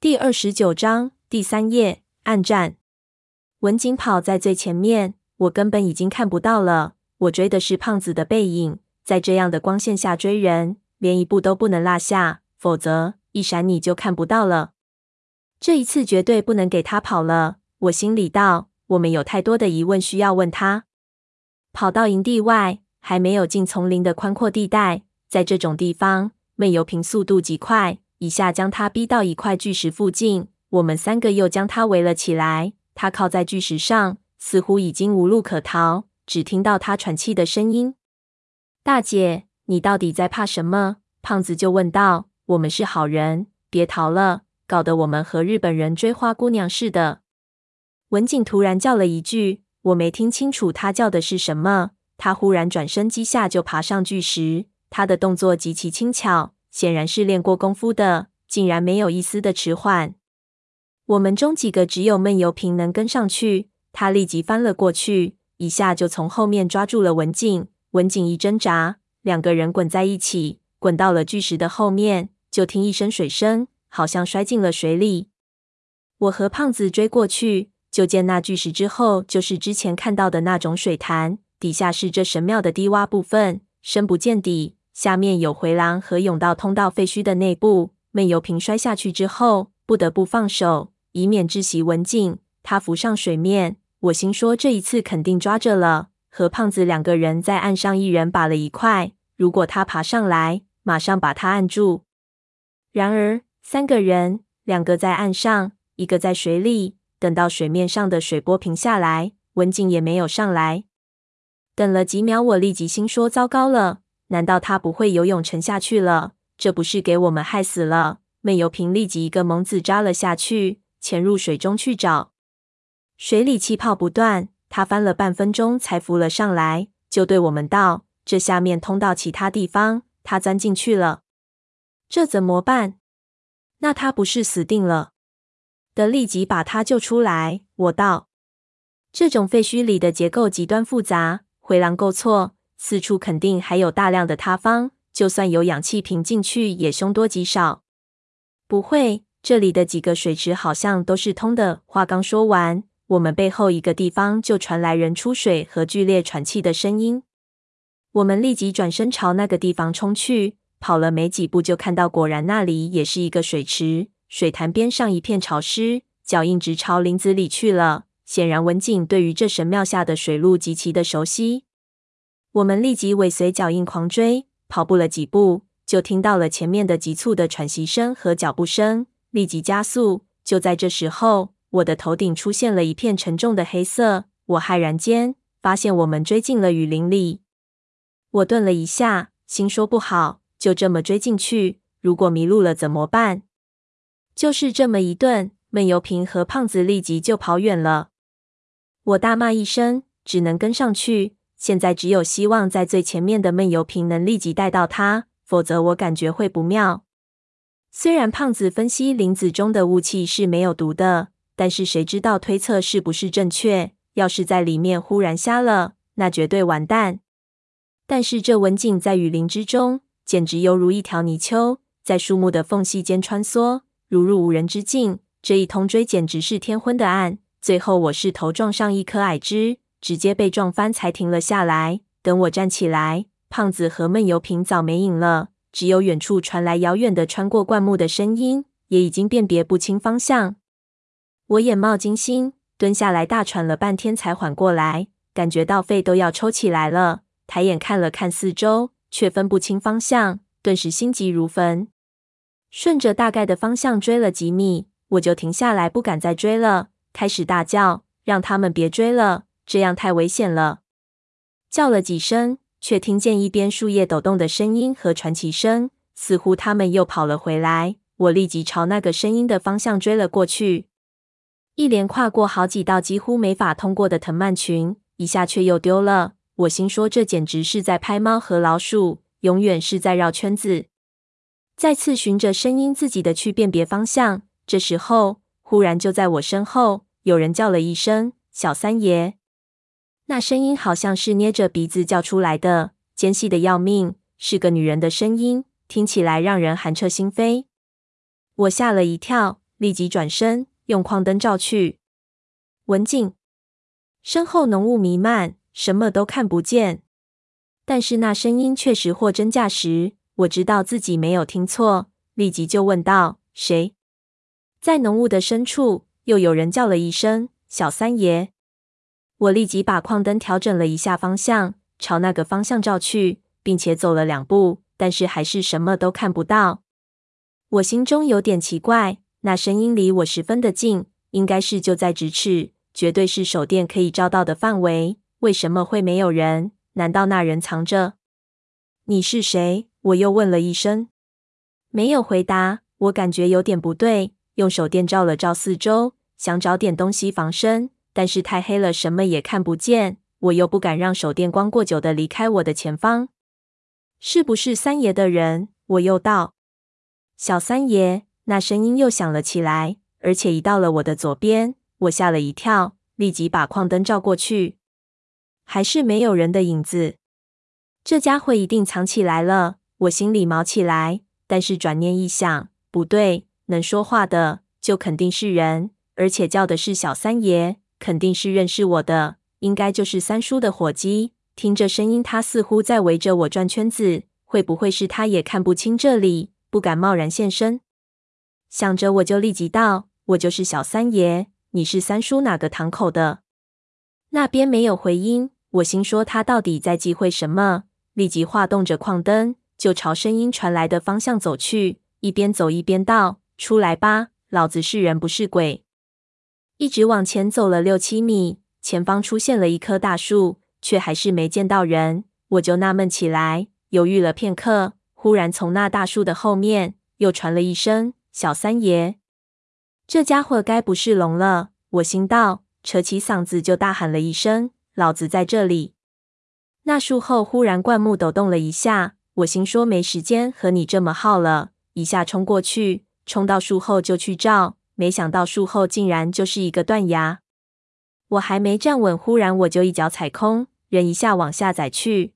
第二十九章第三页暗战。文景跑在最前面，我根本已经看不到了。我追的是胖子的背影，在这样的光线下追人，连一步都不能落下，否则一闪你就看不到了。这一次绝对不能给他跑了，我心里道。我们有太多的疑问需要问他。跑到营地外，还没有进丛林的宽阔地带，在这种地方，闷油瓶速度极快。一下将他逼到一块巨石附近，我们三个又将他围了起来。他靠在巨石上，似乎已经无路可逃，只听到他喘气的声音。大姐，你到底在怕什么？胖子就问道。我们是好人，别逃了，搞得我们和日本人追花姑娘似的。文景突然叫了一句，我没听清楚他叫的是什么。他忽然转身，几下就爬上巨石，他的动作极其轻巧。显然是练过功夫的，竟然没有一丝的迟缓。我们中几个只有闷油瓶能跟上去，他立即翻了过去，一下就从后面抓住了文景。文景一挣扎，两个人滚在一起，滚到了巨石的后面，就听一声水声，好像摔进了水里。我和胖子追过去，就见那巨石之后就是之前看到的那种水潭，底下是这神庙的低洼部分，深不见底。下面有回廊和甬道通到废墟的内部。闷油瓶摔下去之后，不得不放手，以免窒息文静。他浮上水面，我心说这一次肯定抓着了。和胖子两个人在岸上，一人把了一块。如果他爬上来，马上把他按住。然而三个人，两个在岸上，一个在水里。等到水面上的水波平下来，文景也没有上来。等了几秒，我立即心说：糟糕了。难道他不会游泳沉下去了？这不是给我们害死了？闷油瓶立即一个猛子扎了下去，潜入水中去找。水里气泡不断，他翻了半分钟才浮了上来，就对我们道：“这下面通到其他地方，他钻进去了，这怎么办？那他不是死定了？得立即把他救出来。”我道：“这种废墟里的结构极端复杂，回廊构错。”四处肯定还有大量的塌方，就算有氧气瓶进去，也凶多吉少。不会，这里的几个水池好像都是通的。话刚说完，我们背后一个地方就传来人出水和剧烈喘气的声音。我们立即转身朝那个地方冲去，跑了没几步，就看到果然那里也是一个水池，水潭边上一片潮湿，脚印直朝林子里去了。显然，文景对于这神庙下的水路极其的熟悉。我们立即尾随脚印狂追，跑步了几步，就听到了前面的急促的喘息声和脚步声，立即加速。就在这时候，我的头顶出现了一片沉重的黑色，我骇然间发现我们追进了雨林里。我顿了一下，心说不好，就这么追进去，如果迷路了怎么办？就是这么一顿，闷油瓶和胖子立即就跑远了。我大骂一声，只能跟上去。现在只有希望在最前面的闷油瓶能立即带到他，否则我感觉会不妙。虽然胖子分析林子中的雾气是没有毒的，但是谁知道推测是不是正确？要是在里面忽然瞎了，那绝对完蛋。但是这文景在雨林之中，简直犹如一条泥鳅，在树木的缝隙间穿梭，如入无人之境。这一通追简直是天昏的暗。最后我是头撞上一棵矮枝。直接被撞翻，才停了下来。等我站起来，胖子和闷油瓶早没影了，只有远处传来遥远的穿过灌木的声音，也已经辨别不清方向。我眼冒金星，蹲下来大喘了半天才缓过来，感觉到肺都要抽起来了。抬眼看了看四周，却分不清方向，顿时心急如焚。顺着大概的方向追了几米，我就停下来，不敢再追了，开始大叫，让他们别追了。这样太危险了！叫了几声，却听见一边树叶抖动的声音和传奇声，似乎他们又跑了回来。我立即朝那个声音的方向追了过去，一连跨过好几道几乎没法通过的藤蔓群，一下却又丢了。我心说，这简直是在拍猫和老鼠，永远是在绕圈子。再次循着声音自己的去辨别方向，这时候忽然就在我身后有人叫了一声：“小三爷！”那声音好像是捏着鼻子叫出来的，尖细的要命，是个女人的声音，听起来让人寒彻心扉。我吓了一跳，立即转身用矿灯照去。文静，身后浓雾弥漫，什么都看不见。但是那声音确实货真价实，我知道自己没有听错，立即就问道：“谁？”在浓雾的深处，又有人叫了一声：“小三爷！”我立即把矿灯调整了一下方向，朝那个方向照去，并且走了两步，但是还是什么都看不到。我心中有点奇怪，那声音离我十分的近，应该是就在咫尺，绝对是手电可以照到的范围。为什么会没有人？难道那人藏着？你是谁？我又问了一声。没有回答。我感觉有点不对，用手电照了照四周，想找点东西防身。但是太黑了，什么也看不见。我又不敢让手电光过久的离开我的前方。是不是三爷的人？我又道。小三爷，那声音又响了起来，而且移到了我的左边。我吓了一跳，立即把矿灯照过去，还是没有人的影子。这家伙一定藏起来了。我心里毛起来，但是转念一想，不对，能说话的就肯定是人，而且叫的是小三爷。肯定是认识我的，应该就是三叔的伙计。听着声音，他似乎在围着我转圈子。会不会是他也看不清这里，不敢贸然现身？想着，我就立即道：“我就是小三爷，你是三叔哪个堂口的？”那边没有回音。我心说他到底在忌讳什么？立即划动着矿灯，就朝声音传来的方向走去。一边走一边道：“出来吧，老子是人不是鬼。”一直往前走了六七米，前方出现了一棵大树，却还是没见到人。我就纳闷起来，犹豫了片刻，忽然从那大树的后面又传了一声：“小三爷！”这家伙该不是聋了？我心道，扯起嗓子就大喊了一声：“老子在这里！”那树后忽然灌木抖动了一下，我心说没时间和你这么耗了，一下冲过去，冲到树后就去照。没想到树后竟然就是一个断崖，我还没站稳，忽然我就一脚踩空，人一下往下栽去。